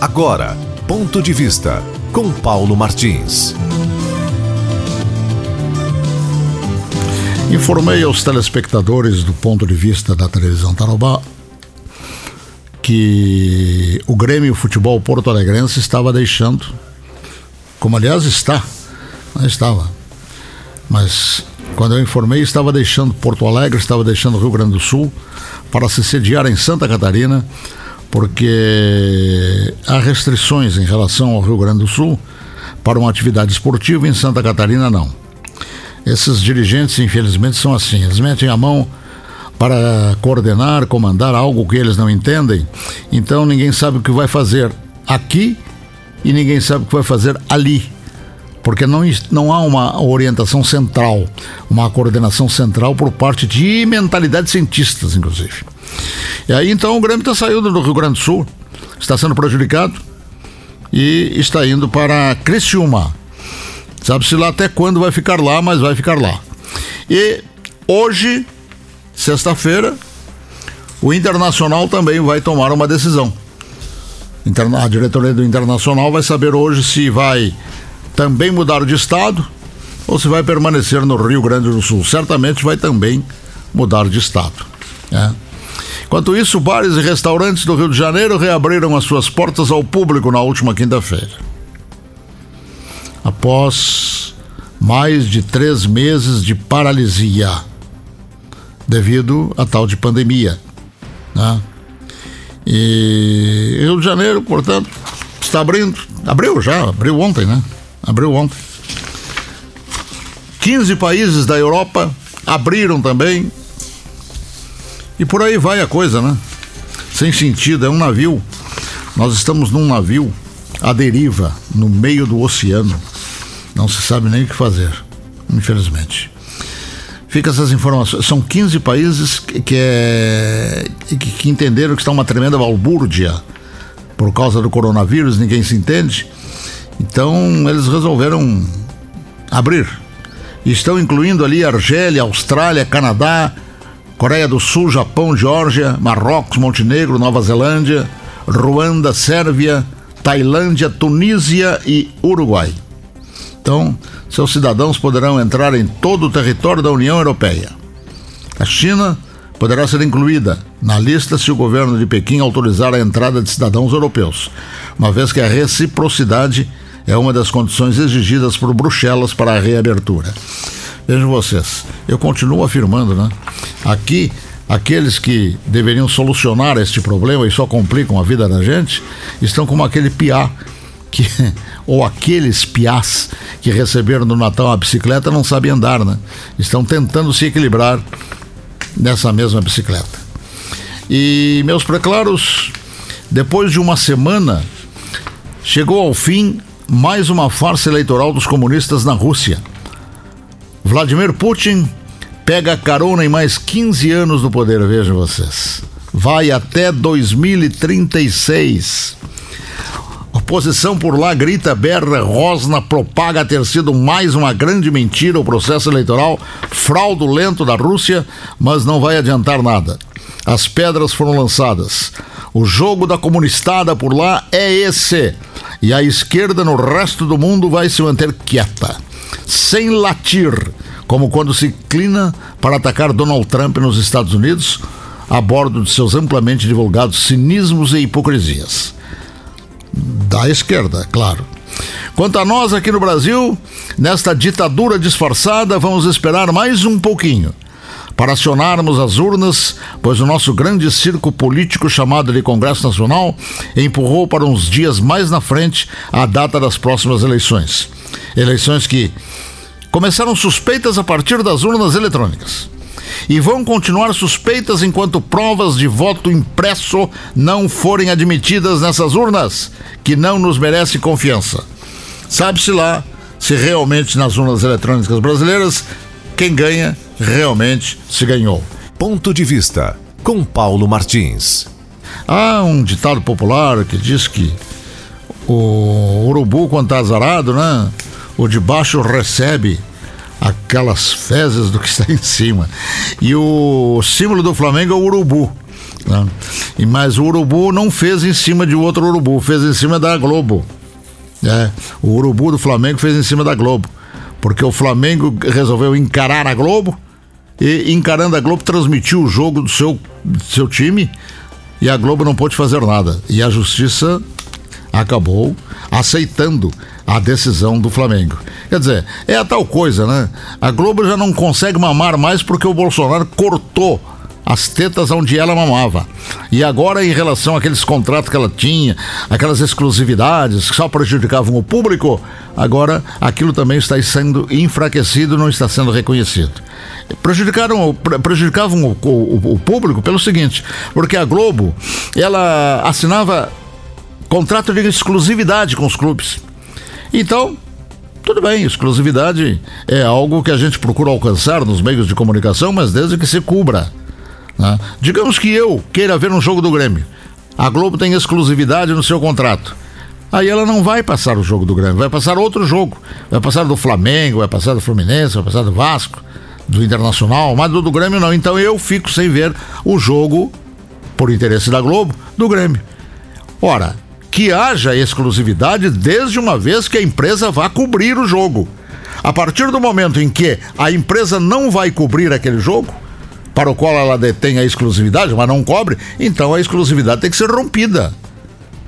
Agora, ponto de vista com Paulo Martins. Informei aos telespectadores do ponto de vista da televisão Tarobá que o Grêmio Futebol Porto Alegrense estava deixando, como aliás está, não estava, mas quando eu informei estava deixando Porto Alegre, estava deixando Rio Grande do Sul para se sediar em Santa Catarina, porque há restrições em relação ao Rio Grande do Sul para uma atividade esportiva, em Santa Catarina não. Esses dirigentes, infelizmente, são assim, eles metem a mão para coordenar, comandar algo que eles não entendem, então ninguém sabe o que vai fazer aqui e ninguém sabe o que vai fazer ali. Porque não, não há uma orientação central, uma coordenação central por parte de mentalidades cientistas, inclusive. E aí então o Grêmio está saindo do Rio Grande do Sul, está sendo prejudicado e está indo para Criciúma. Sabe-se lá até quando vai ficar lá, mas vai ficar lá. E hoje Sexta-feira, o Internacional também vai tomar uma decisão. A diretoria do Internacional vai saber hoje se vai também mudar de estado ou se vai permanecer no Rio Grande do Sul. Certamente vai também mudar de estado. Né? Enquanto isso, bares e restaurantes do Rio de Janeiro reabriram as suas portas ao público na última quinta-feira. Após mais de três meses de paralisia devido à tal de pandemia. Né? E Rio de Janeiro, portanto, está abrindo. Abriu já, abriu ontem, né? Abriu ontem. 15 países da Europa abriram também. E por aí vai a coisa, né? Sem sentido, é um navio. Nós estamos num navio à deriva, no meio do oceano. Não se sabe nem o que fazer, infelizmente. Fica essas informações. São 15 países que, é, que, que entenderam que está uma tremenda balbúrdia por causa do coronavírus, ninguém se entende. Então eles resolveram abrir. Estão incluindo ali Argélia, Austrália, Canadá, Coreia do Sul, Japão, Geórgia, Marrocos, Montenegro, Nova Zelândia, Ruanda, Sérvia, Tailândia, Tunísia e Uruguai. Então, seus cidadãos poderão entrar em todo o território da União Europeia. A China poderá ser incluída na lista se o governo de Pequim autorizar a entrada de cidadãos europeus, uma vez que a reciprocidade é uma das condições exigidas por Bruxelas para a reabertura. Vejam vocês, eu continuo afirmando, né? Aqui, aqueles que deveriam solucionar este problema e só complicam a vida da gente, estão como aquele piá que ou aqueles piás que receberam no Natal uma bicicleta não sabem andar, né? Estão tentando se equilibrar nessa mesma bicicleta. E meus preclaros, depois de uma semana, chegou ao fim mais uma farsa eleitoral dos comunistas na Rússia. Vladimir Putin pega carona em mais 15 anos no poder, vejam vocês. Vai até 2036. Oposição por lá grita, berra, rosna, propaga ter sido mais uma grande mentira o processo eleitoral fraudulento da Rússia, mas não vai adiantar nada. As pedras foram lançadas. O jogo da comunistada por lá é esse. E a esquerda no resto do mundo vai se manter quieta, sem latir, como quando se inclina para atacar Donald Trump nos Estados Unidos, a bordo de seus amplamente divulgados cinismos e hipocrisias da esquerda, claro. Quanto a nós aqui no Brasil, nesta ditadura disfarçada, vamos esperar mais um pouquinho para acionarmos as urnas, pois o nosso grande circo político chamado de Congresso Nacional empurrou para uns dias mais na frente a data das próximas eleições. Eleições que começaram suspeitas a partir das urnas eletrônicas e vão continuar suspeitas enquanto provas de voto impresso não forem admitidas nessas urnas, que não nos merece confiança. Sabe-se lá se realmente nas urnas eletrônicas brasileiras quem ganha realmente se ganhou. Ponto de vista com Paulo Martins. Há um ditado popular que diz que o urubu, quando está azarado, né? O de baixo recebe aquelas fezes do que está em cima. E o símbolo do Flamengo é o urubu. Né? E mas o urubu não fez em cima de outro urubu, fez em cima da Globo. É, o urubu do Flamengo fez em cima da Globo, porque o Flamengo resolveu encarar a Globo e encarando a Globo transmitiu o jogo do seu, do seu time e a Globo não pôde fazer nada. E a justiça acabou aceitando a decisão do Flamengo. Quer dizer, é a tal coisa, né? A Globo já não consegue mamar mais porque o Bolsonaro cortou as tetas onde ela mamava. E agora, em relação àqueles contratos que ela tinha, aquelas exclusividades que só prejudicavam o público, agora aquilo também está sendo enfraquecido, não está sendo reconhecido. Prejudicaram, prejudicavam o, o, o público pelo seguinte, porque a Globo, ela assinava contrato de exclusividade com os clubes. Então, tudo bem, exclusividade é algo que a gente procura alcançar nos meios de comunicação, mas desde que se cubra. Né? Digamos que eu queira ver um jogo do Grêmio. A Globo tem exclusividade no seu contrato. Aí ela não vai passar o jogo do Grêmio, vai passar outro jogo. Vai passar do Flamengo, vai passar do Fluminense, vai passar do Vasco, do Internacional, mas do, do Grêmio não. Então eu fico sem ver o jogo, por interesse da Globo, do Grêmio. Ora, que haja exclusividade desde uma vez que a empresa vá cobrir o jogo. A partir do momento em que a empresa não vai cobrir aquele jogo, para o qual ela detém a exclusividade, mas não cobre, então a exclusividade tem que ser rompida.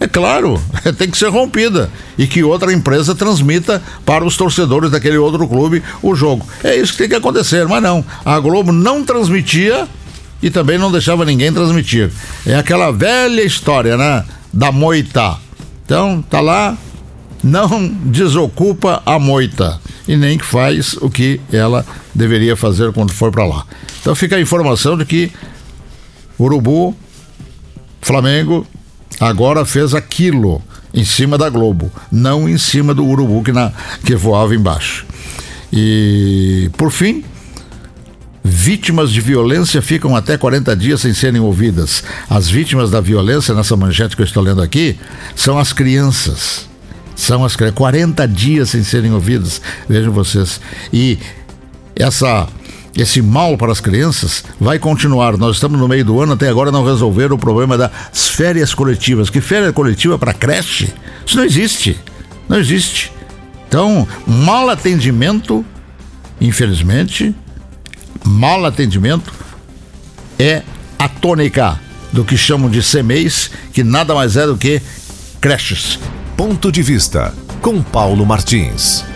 É claro, tem que ser rompida e que outra empresa transmita para os torcedores daquele outro clube o jogo. É isso que tem que acontecer, mas não. A Globo não transmitia e também não deixava ninguém transmitir. É aquela velha história, né? Da moita. Então, tá lá, não desocupa a moita e nem que faz o que ela deveria fazer quando for para lá. Então fica a informação de que Urubu, Flamengo, agora fez aquilo em cima da Globo, não em cima do Urubu que, na, que voava embaixo. E, por fim, vítimas de violência ficam até 40 dias sem serem ouvidas. As vítimas da violência, nessa manchete que eu estou lendo aqui, são as crianças. São as 40 dias sem serem ouvidas, vejam vocês. E essa esse mal para as crianças vai continuar. Nós estamos no meio do ano, até agora não resolveram o problema das férias coletivas. Que férias coletiva para creche? Isso não existe. Não existe. Então, mal atendimento, infelizmente, mal atendimento é a tônica do que chamam de CMEs, que nada mais é do que creches. Ponto de vista com Paulo Martins.